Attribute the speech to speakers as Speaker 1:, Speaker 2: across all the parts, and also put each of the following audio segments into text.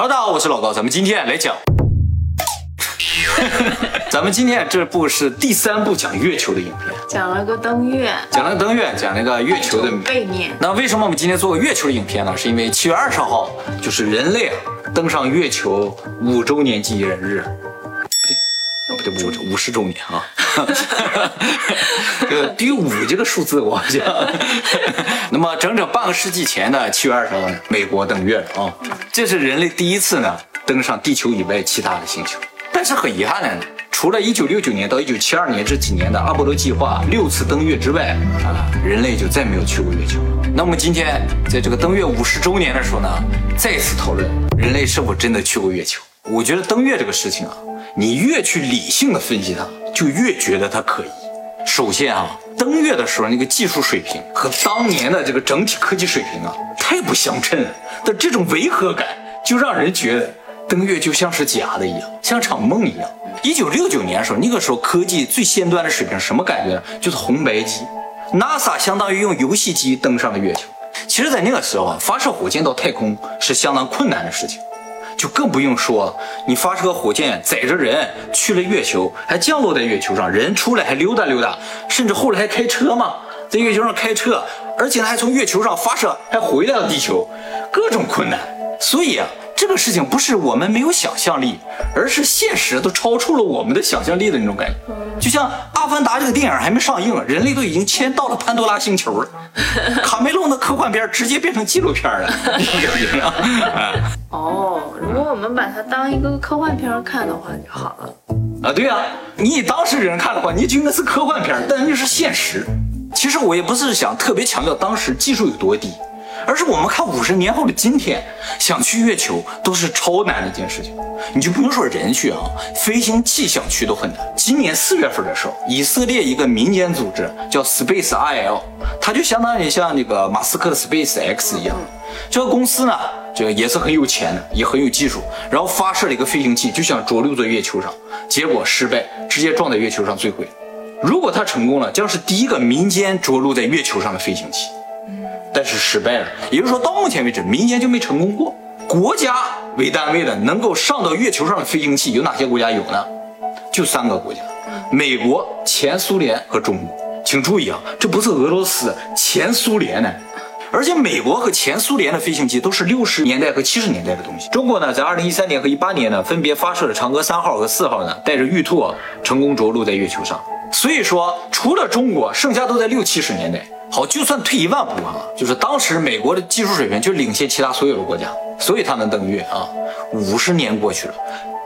Speaker 1: Hello，大家好，我是老高，咱们今天来讲。咱们今天这部是第三部讲月球的影片，
Speaker 2: 讲了个登月，
Speaker 1: 讲了个登月，讲了个月球的
Speaker 2: 背面。
Speaker 1: 那为什么我们今天做个月球的影片呢？是因为七月二十号就是人类啊登上月球五周年纪念日。五五十周年啊！这个对于五这个数字，我好像。那么整整半个世纪前呢七月二十号呢，美国登月了啊！这是人类第一次呢登上地球以外其他的星球。但是很遗憾的，除了1969年到1972年这几年的阿波罗计划六次登月之外，啊，人类就再没有去过月球。那么今天在这个登月五十周年的时候呢，再次讨论人类是否真的去过月球。我觉得登月这个事情啊，你越去理性的分析它，就越觉得它可疑。首先啊，登月的时候那个技术水平和当年的这个整体科技水平啊，太不相称了。的这种违和感，就让人觉得。登月就像是假的一样，像场梦一样。一九六九年的时候，那个时候科技最先端的水平，什么感觉呢？就是红白机。NASA 相当于用游戏机登上了月球。其实，在那个时候啊，发射火箭到太空是相当困难的事情，就更不用说你发射火箭载着人去了月球，还降落在月球上，人出来还溜达溜达，甚至后来还开车嘛，在月球上开车，而且呢还从月球上发射，还回来了地球，各种困难。所以啊。这个事情不是我们没有想象力，而是现实都超出了我们的想象力的那种感觉。就像《阿凡达》这个电影还没上映，人类都已经迁到了潘多拉星球了。卡梅隆的科幻片直接变成纪录片了？
Speaker 2: 哦，如果我们把它当一个科幻片看的话就好了。啊，
Speaker 1: 对呀，你以当事人看的话，你就应该是科幻片，但那是现实。其实我也不是想特别强调当时技术有多低。而是我们看五十年后的今天，想去月球都是超难的一件事情。你就不用说人去啊，飞行器想去都很难。今年四月份的时候，以色列一个民间组织叫 Space IL，它就相当于像那个马斯克的 Space X 一样。这个公司呢，这个也是很有钱的，也很有技术，然后发射了一个飞行器，就想着陆在月球上，结果失败，直接撞在月球上坠毁。如果它成功了，将是第一个民间着陆在月球上的飞行器。但是失败了，也就是说到目前为止，民间就没成功过。国家为单位的能够上到月球上的飞行器有哪些国家有呢？就三个国家：美国、前苏联和中国。请注意啊，这不是俄罗斯，前苏联呢。而且美国和前苏联的飞行器都是六十年代和七十年代的东西。中国呢，在二零一三年和一八年呢，分别发射了嫦娥三号和四号呢，带着玉兔成功着陆在月球上。所以说，除了中国，剩下都在六七十年代。好，就算退一万步啊，就是当时美国的技术水平就领先其他所有的国家，所以他能登月啊。五十年过去了，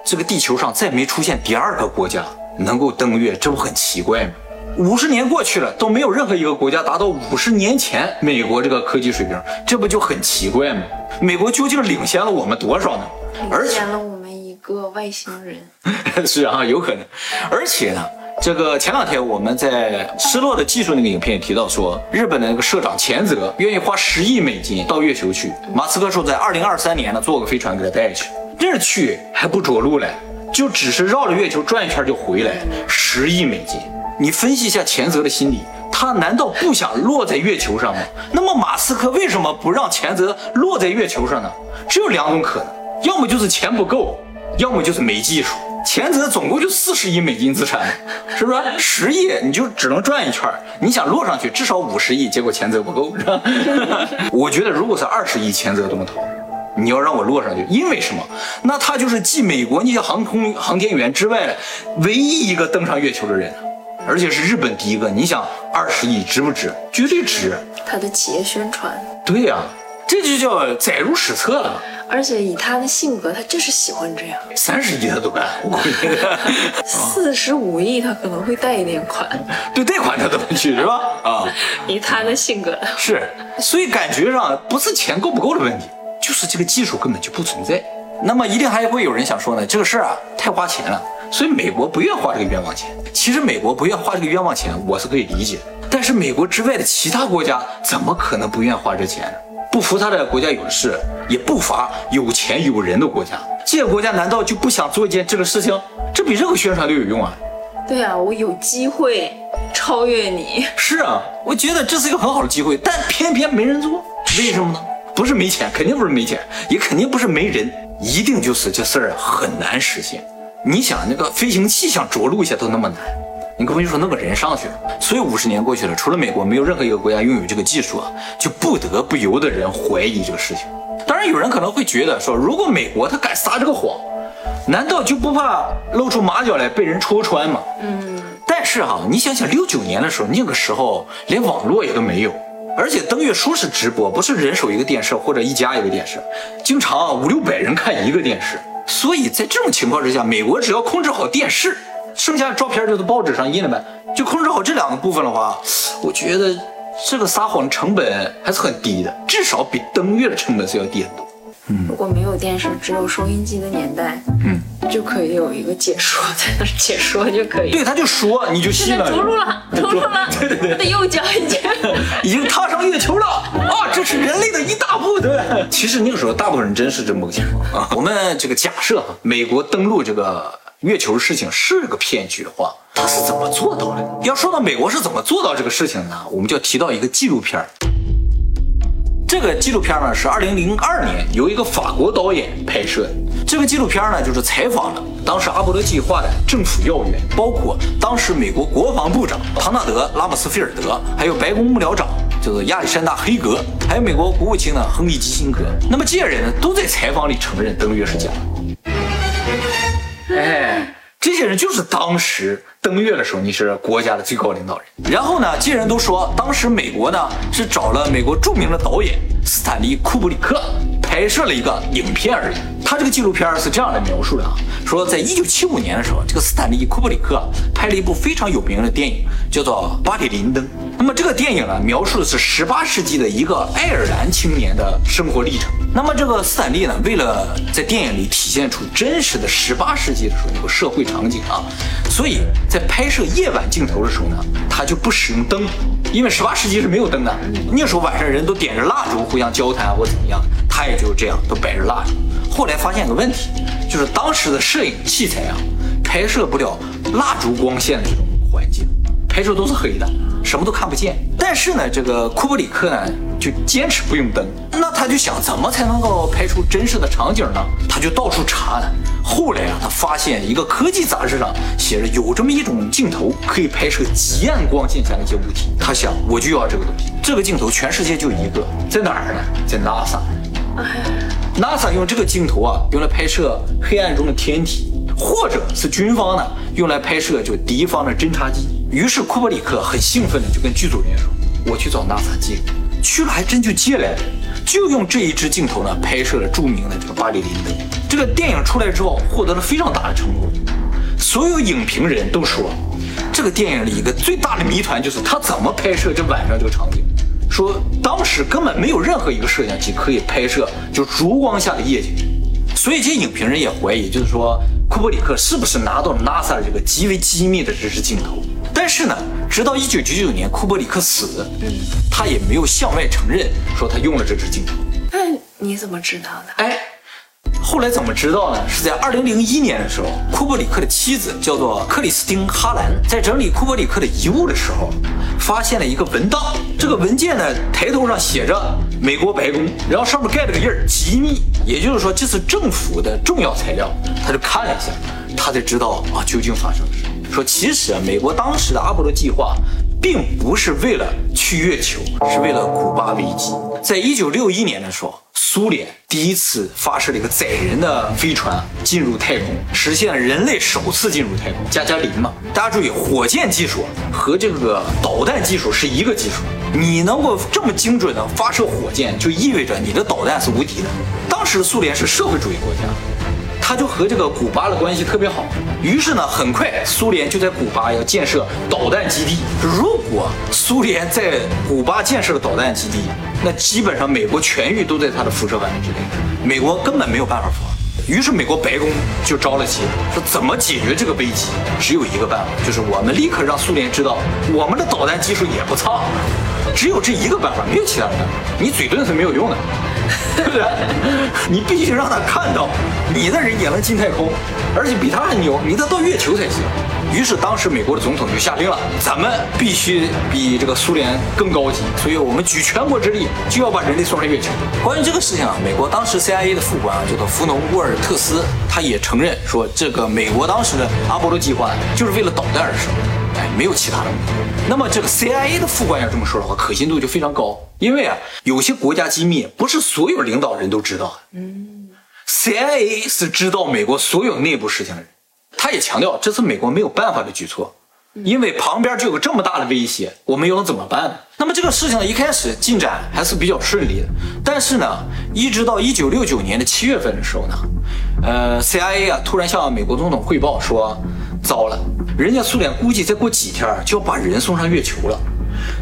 Speaker 1: 这个地球上再没出现第二个国家能够登月，这不很奇怪吗？五十年过去了，都没有任何一个国家达到五十年前美国这个科技水平，这不就很奇怪吗？美国究竟领先了我们多少呢？
Speaker 2: 领先了我们一个外星人。
Speaker 1: 是啊，有可能，而且呢。这个前两天我们在《失落的技术》那个影片也提到说，日本的那个社长前泽愿意花十亿美金到月球去。马斯克说，在二零二三年呢，坐个飞船给他带去。这去还不着陆嘞，就只是绕着月球转一圈就回来，十亿美金。你分析一下钱泽的心理，他难道不想落在月球上吗？那么马斯克为什么不让钱泽落在月球上呢？只有两种可能，要么就是钱不够，要么就是没技术。钱泽总共就四十亿美金资产，是不是？十亿你就只能转一圈你想落上去至少五十亿，结果钱泽不够，是吧？我觉得如果是二十亿，钱泽都能投。你要让我落上去，因为什么？那他就是继美国那些航空航天员之外，唯一一个登上月球的人，而且是日本第一个。你想二十亿值不值？绝对值。
Speaker 2: 他的企业宣传。
Speaker 1: 对呀，这就叫载入史册了。
Speaker 2: 而且以他的性格，他就是喜欢这样。
Speaker 1: 三十亿他都敢，我估计。
Speaker 2: 四十五亿他可能会贷一点款。
Speaker 1: 对，贷款他都能去，是吧？啊，
Speaker 2: 以他的性格。
Speaker 1: 是，所以感觉上不是钱够不够的问题，就是这个技术根本就不存在。那么一定还会有人想说呢，这个事儿啊太花钱了，所以美国不愿花这个冤枉钱。其实美国不愿花这个冤枉钱，我是可以理解。但是美国之外的其他国家怎么可能不愿花这钱呢？不服他的国家有的是，也不乏有钱有人的国家。这些国家难道就不想做一件这个事情？这比任何宣传都有用啊！
Speaker 2: 对啊，我有机会超越你。
Speaker 1: 是啊，我觉得这是一个很好的机会，但偏偏没人做，为什么呢？不是没钱，肯定不是没钱，也肯定不是没人，一定就是这事儿很难实现。你想，那个飞行器想着陆一下都那么难，你更别说弄个人上去了。所以五十年过去了，除了美国，没有任何一个国家拥有这个技术啊，就不得不由得人怀疑这个事情。当然，有人可能会觉得说，如果美国他敢撒这个谎，难道就不怕露出马脚来被人戳穿吗？嗯。但是哈，你想想六九年的时候，那个时候连网络也都没有，而且登月说是直播，不是人手一个电视或者一家一个电视，经常五六百人看一个电视。所以在这种情况之下，美国只要控制好电视，剩下的照片就在报纸上印了呗，就控制好这两个部分的话，我觉得这个撒谎成本还是很低的，至少比登月的成本是要低很多。
Speaker 2: 如果没有电视，只有收音机的年代，嗯，就可以有一个解说在那 解说就可以。
Speaker 1: 对，他就说，你就信了。
Speaker 2: 着陆了，着陆了，
Speaker 1: 对对对，他
Speaker 2: 的右脚已经
Speaker 1: 已经踏上月球了啊！这是人类的一大步，对。其实那个时候，大部分人真是这么个情况啊。我们这个假设，美国登陆这个月球的事情是个骗局的话，他是怎么做到的？要说到美国是怎么做到这个事情呢？我们就要提到一个纪录片。这个纪录片呢是二零零二年由一个法国导演拍摄的。这个纪录片呢就是采访了当时阿波罗计划的政府要员，包括当时美国国防部长唐纳德·拉姆斯菲尔德，还有白宫幕僚长就是亚历山大·黑格，还有美国国务卿呢亨利·基辛格。那么这些人都在采访里承认登月是假。哎。这些人就是当时登月的时候，你是国家的最高领导人。然后呢，这些人都说，当时美国呢是找了美国著名的导演斯坦利·库布里克拍摄了一个影片而已。他这个纪录片是这样来描述的啊，说在一九七五年的时候，这个斯坦利·库布里克拍了一部非常有名的电影，叫做《巴里林登》。那么这个电影呢，描述的是十八世纪的一个爱尔兰青年的生活历程。那么这个斯坦利呢，为了在电影里体现出真实的十八世纪的时候那个社会场景啊，所以在拍摄夜晚镜头的时候呢，他就不使用灯，因为十八世纪是没有灯的。那时候晚上人都点着蜡烛互相交谈或怎么样，他也就这样都摆着蜡烛。后来发现个问题，就是当时的摄影器材啊，拍摄不了蜡烛光线的这种环境，拍摄都是黑的。什么都看不见，但是呢，这个库布里克呢就坚持不用灯，那他就想怎么才能够拍出真实的场景呢？他就到处查呢。后来啊，他发现一个科技杂志上写着有这么一种镜头，可以拍摄极暗光线下的一些物体。他想，我就要这个东西。这个镜头全世界就一个，在哪儿呢？在 NASA。NASA 用这个镜头啊，用来拍摄黑暗中的天体，或者是军方呢用来拍摄就敌方的侦察机。于是库布里克很兴奋的就跟剧组人员说：“我去找 NASA 借，去了还真就借来了，就用这一支镜头呢拍摄了著名的这个巴黎林登。这个电影出来之后获得了非常大的成功，所有影评人都说，这个电影里一个最大的谜团就是他怎么拍摄这晚上这个场景，说当时根本没有任何一个摄像机可以拍摄就烛光下的夜景，所以这些影评人也怀疑，就是说库布里克是不是拿到了 NASA 这个极为机密的这支镜头。”但是呢，直到一九九九年库布里克死，他也没有向外承认说他用了这支镜头。
Speaker 2: 那你怎么知道的？
Speaker 1: 哎，后来怎么知道呢？是在二零零一年的时候，库布里克的妻子叫做克里斯汀·哈兰，在整理库布里克的遗物的时候，发现了一个文档。这个文件呢，抬头上写着美国白宫，然后上面盖了个印儿，机密，也就是说这是政府的重要材料。他就看了一下，他才知道啊，究竟发生了什么。说其实啊，美国当时的阿波罗计划，并不是为了去月球，是为了古巴危机。在一九六一年的时候，苏联第一次发射了一个载人的飞船进入太空，实现了人类首次进入太空。加加林嘛，大家注意，火箭技术和这个导弹技术是一个技术。你能够这么精准的发射火箭，就意味着你的导弹是无敌的。当时苏联是社会主义国家。他就和这个古巴的关系特别好，于是呢，很快苏联就在古巴要建设导弹基地。如果苏联在古巴建设了导弹基地，那基本上美国全域都在它的辐射范围之内，美国根本没有办法防。于是美国白宫就着了急，说怎么解决这个危机？只有一个办法，就是我们立刻让苏联知道我们的导弹技术也不差，只有这一个办法，没有其他的办法。你嘴遁是没有用的。对不对？你必须让他看到你的人也能进太空，而且比他还牛，你得到月球才行。于是当时美国的总统就下令了，咱们必须比这个苏联更高级，所以我们举全国之力就要把人类送上月球。关于这个事情啊，美国当时 CIA 的副官啊叫做弗农沃尔特斯，他也承认说，这个美国当时的阿波罗计划就是为了导弹而生，没有其他的目的。那么这个 CIA 的副官要这么说的话，可信度就非常高，因为啊，有些国家机密不是所有领导人都知道的。嗯，CIA 是知道美国所有内部事情的人。他也强调，这是美国没有办法的举措，因为旁边就有这么大的威胁，我们又能怎么办？那么这个事情，一开始进展还是比较顺利的，但是呢，一直到一九六九年的七月份的时候呢，呃，CIA 啊突然向美国总统汇报说，糟了，人家苏联估计再过几天就要把人送上月球了，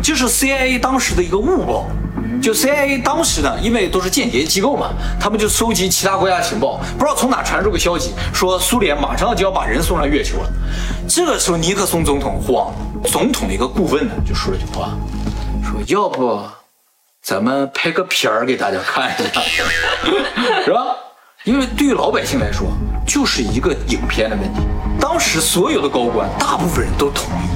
Speaker 1: 这是 CIA 当时的一个误报。就 CIA 当时呢，因为都是间谍机构嘛，他们就收集其他国家情报，不知道从哪传出个消息，说苏联马上就要把人送上月球了。这个时候尼克松总统慌，总统的一个顾问呢就说了句话，说要不咱们拍个片儿给大家看一下，是吧？因为对于老百姓来说，就是一个影片的问题。当时所有的高官，大部分人都同意，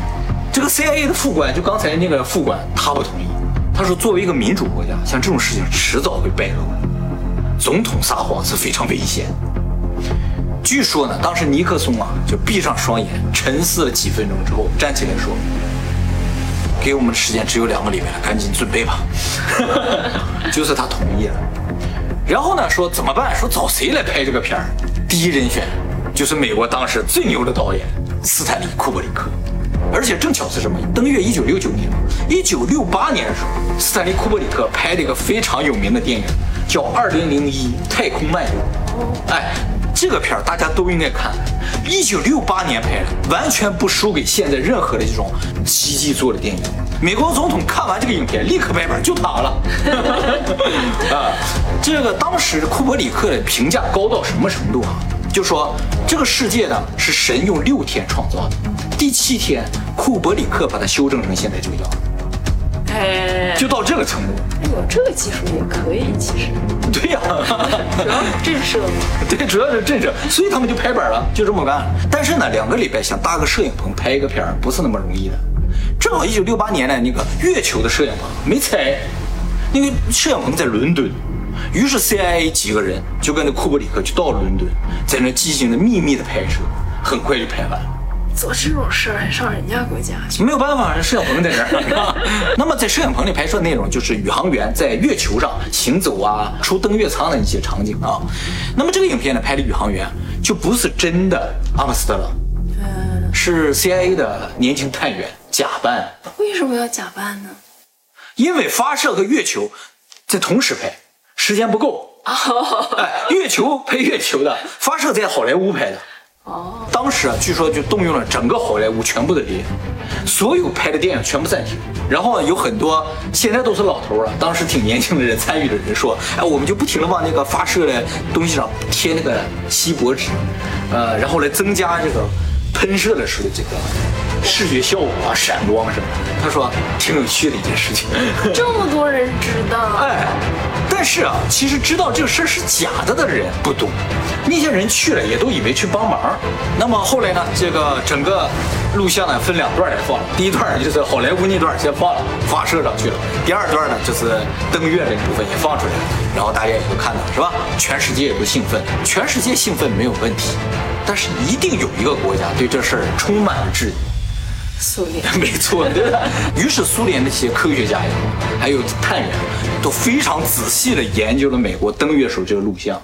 Speaker 1: 这个 CIA 的副官，就刚才那个副官，他不同意。他说：“作为一个民主国家，像这种事情迟早会败露。总统撒谎是非常危险。据说呢，当时尼克松啊就闭上双眼，沉思了几分钟之后，站起来说：‘给我们的时间只有两个礼拜了，赶紧准备吧。’就是他同意了。然后呢，说怎么办？说找谁来拍这个片儿？第一人选就是美国当时最牛的导演斯坦利·库布里克。”而且正巧是什么？登月一九六九年，一九六八年的时候，斯坦利·库布里克拍了一个非常有名的电影，叫《二零零一太空漫游》。哎，这个片儿大家都应该看。一九六八年拍的，完全不输给现在任何的这种奇迹做的电影。美国总统看完这个影片，立刻拍板就他了。啊，这个当时库伯里克的评价高到什么程度啊？就说这个世界呢是神用六天创造的，第七天库伯里克把它修正成现在这个样子，哎，就到这个程度。
Speaker 2: 哎呦，这个技术也可以，其实。
Speaker 1: 对呀，
Speaker 2: 主要是震慑。
Speaker 1: 对，主要是震慑，所以他们就拍板了，就这么干。但是呢，两个礼拜想搭个摄影棚拍一个片儿不是那么容易的。正好一九六八年呢，那个月球的摄影棚没拆，那个摄影棚在伦敦。于是 CIA 几个人就跟着库布里克就到了伦敦，在那进行了秘密的拍摄，很快就拍完了。
Speaker 2: 做这种事儿还上人家国家去？
Speaker 1: 没有办法，摄影棚在这儿。那么在摄影棚里拍摄内容就是宇航员在月球上行走啊，出登月舱的一些场景啊。那么这个影片呢，拍的宇航员就不是真的阿姆斯特朗，嗯，是 CIA 的年轻探员假扮。
Speaker 2: 为什么要假扮呢？
Speaker 1: 因为发射和月球在同时拍。时间不够，哎，月球拍月球的，发射在好莱坞拍的。哦，当时啊，据说就动用了整个好莱坞全部的力量，所有拍的电影全部暂停。然后有很多现在都是老头了，当时挺年轻的人参与的人说，哎，我们就不停的往那个发射的东西上贴那个锡箔纸，呃，然后来增加这个喷射的时候这个视觉效果啊，闪光什么的。他说挺有趣的一件事情。
Speaker 2: 这么多人知道，哎。
Speaker 1: 但是啊，其实知道这个事儿是假的的人不多，那些人去了也都以为去帮忙。那么后来呢，这个整个录像呢分两段来放，第一段就是好莱坞那段先放了，发射上去了；第二段呢就是登月这部分也放出来了，然后大家也都看到，是吧？全世界也都兴奋，全世界兴奋没有问题，但是一定有一个国家对这事儿充满了质疑。
Speaker 2: 苏联
Speaker 1: 没错，对吧？于是苏联那些科学家呀，还有探员，都非常仔细地研究了美国登月时候这个录像。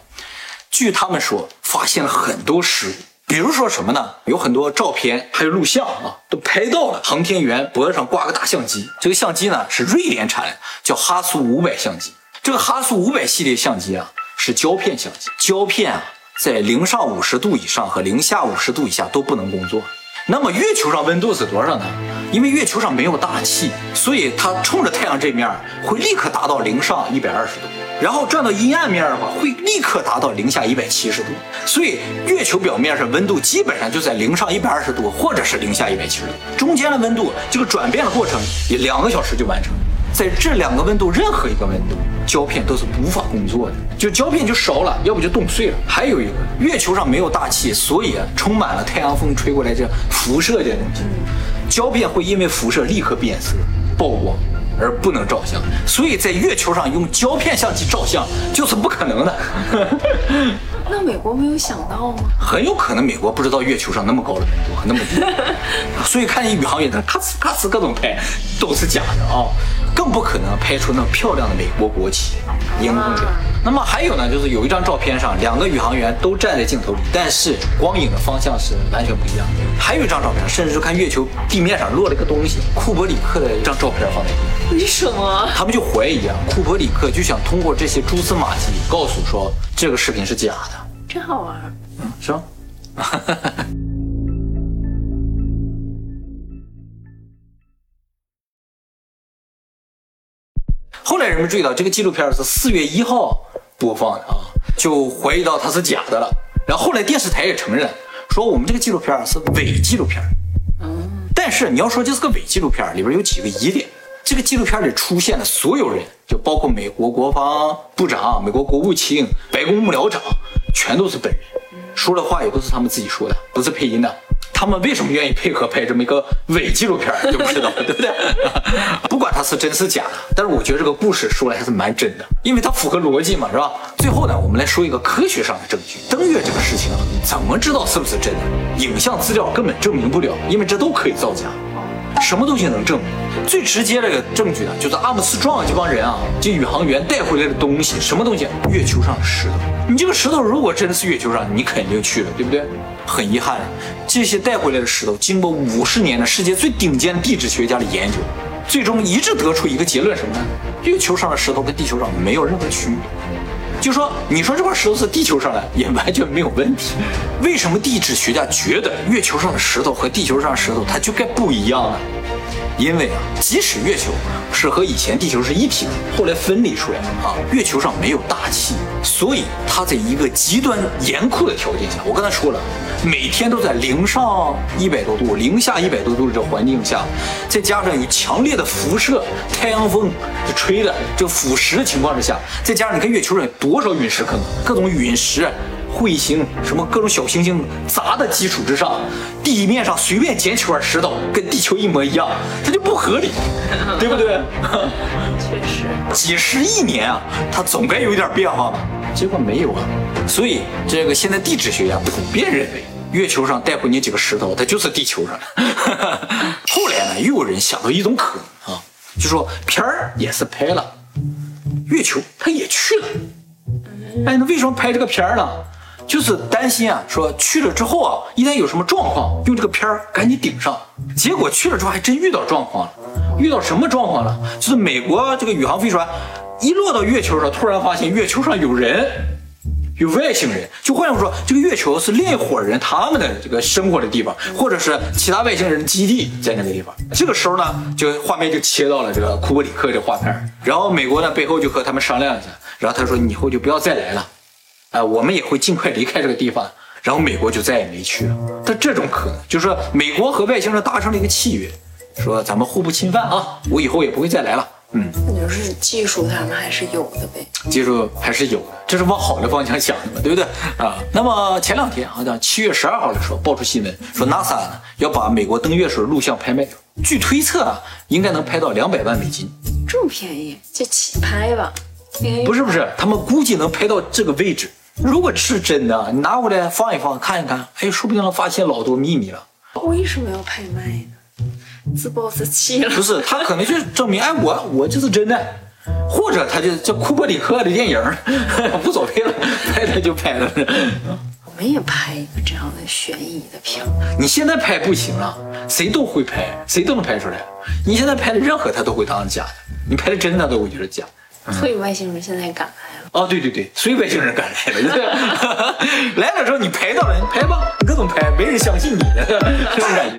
Speaker 1: 据他们说，发现了很多失误，比如说什么呢？有很多照片还有录像啊，都拍到了航天员脖子上挂个大相机。这个相机呢是瑞典产的，叫哈苏五百相机。这个哈苏五百系列相机啊是胶片相机，胶片啊在零上五十度以上和零下五十度以下都不能工作。那么月球上温度是多少呢？因为月球上没有大气，所以它冲着太阳这面会立刻达到零上一百二十度，然后转到阴暗面的话会立刻达到零下一百七十度。所以月球表面上温度基本上就在零上一百二十度或者是零下一百七十度中间的温度，这个转变的过程也两个小时就完成。在这两个温度任何一个温度，胶片都是无法工作的，就胶片就烧了，要不就冻碎了。还有一个，月球上没有大气，所以，充满了太阳风吹过来这辐射这东西，胶片会因为辐射立刻变色、曝光。而不能照相，所以在月球上用胶片相机照相就是不可能的。
Speaker 2: 那美国没有想到吗？
Speaker 1: 很有可能美国不知道月球上那么高的温度和那么低，所以看见宇航员在咔哧咔哧各种拍都是假的啊，更不可能拍出那么漂亮的美国国旗荧光的。那么还有呢，就是有一张照片上两个宇航员都站在镜头里，但是光影的方向是完全不一样的。还有一张照片，甚至就看月球地面上落了一个东西，库伯里克的一张照片放在这
Speaker 2: 里。为什么？
Speaker 1: 他们就怀疑啊，库伯里克就想通过这些蛛丝马迹告诉说这个视频是假的。
Speaker 2: 真好玩，
Speaker 1: 嗯，是吧？后来人们注意到这个纪录片是四月一号播放的啊，就怀疑到它是假的了。然后后来电视台也承认说我们这个纪录片是伪纪录片。嗯，但是你要说这是个伪纪录片，里边有几个疑点。这个纪录片里出现的所有人，就包括美国国防部长、美国国务卿、白宫幕僚长，全都是本人。说的话也都是他们自己说的，不是配音的。他们为什么愿意配合拍这么一个伪纪录片，就不知道，对不对？不管它是真是假的，但是我觉得这个故事说来还是蛮真的，因为它符合逻辑嘛，是吧？最后呢，我们来说一个科学上的证据：登月这个事情啊，怎么知道是不是真的？影像资料根本证明不了，因为这都可以造假。什么东西能证明？最直接的证据呢，就是阿姆斯壮这帮人啊，这宇航员带回来的东西，什么东西？月球上的石头。你这个石头如果真的是月球上，你肯定去了，对不对？很遗憾，这些带回来的石头，经过五十年的世界最顶尖地质学家的研究，最终一致得出一个结论，什么呢？月球上的石头跟地球上没有任何区别。就说你说这块石头是地球上的，也完全没有问题。为什么地质学家觉得月球上的石头和地球上的石头它就该不一样呢？因为啊，即使月球是和以前地球是一体的，后来分离出来啊，月球上没有大气，所以它在一个极端严酷的条件下，我刚才说了，每天都在零上一百多度、零下一百多度的这环境下，再加上有强烈的辐射、太阳风吹的这腐蚀的情况之下，再加上你看月球上有多少陨石坑，各种陨石。彗星什么各种小行星砸的基础之上，地面上随便捡起块石头跟地球一模一样，它就不合理，对不对？
Speaker 2: 确实，
Speaker 1: 几十亿年啊，它总该有点变化吧？结果没有啊。所以这个现在地质学家普遍认为，月球上带回你几个石头，它就是地球上的。后来呢，又有人想到一种可能啊，就说片儿也是拍了，月球它也去了。哎，那为什么拍这个片儿呢？就是担心啊，说去了之后啊，一旦有什么状况，用这个片儿赶紧顶上。结果去了之后还真遇到状况了，遇到什么状况了？就是美国这个宇航飞船一落到月球上，突然发现月球上有人，有外星人。就换句话说，这个月球是另一伙人他们的这个生活的地方，或者是其他外星人的基地在那个地方。这个时候呢，就画面就切到了这个库布里克的画片，然后美国呢背后就和他们商量一下，然后他说你以后就不要再来了。啊，我们也会尽快离开这个地方，然后美国就再也没去了。但这种可能，就是说美国和外星人达成了一个契约，说咱们互不侵犯啊，我以后也不会再来了。
Speaker 2: 嗯，那就是技术他们还是有的呗，
Speaker 1: 技术还是有的，这是往好的方向想的嘛，对不对啊？那么前两天好像七月十二号的时候爆出新闻，说 NASA 呢要把美国登月时候录像拍卖，据推测啊，应该能拍到两百万美金，
Speaker 2: 这么便宜，就起拍吧？
Speaker 1: 不是不是，他们估计能拍到这个位置。如果是真的，你拿过来放一放，看一看，哎，说不定能发现老多秘密了。
Speaker 2: 为什么要拍卖呢？自暴自弃了？
Speaker 1: 不是，他可能就是证明，哎，我我就是真的，或者他就叫库布里克的电影，无所谓了，拍他就拍了。
Speaker 2: 我们也拍一个这样的悬疑的片。
Speaker 1: 你现在拍不行了，谁都会拍，谁都能拍出来。你现在拍的任何他都会当假的，你拍的真的都会觉得假。
Speaker 2: 所以外星人现在敢来了。
Speaker 1: 哦，对对对，所以外星人赶来了。来了之后你拍到了，你拍吧，你各种拍，没人相信你的这种感觉。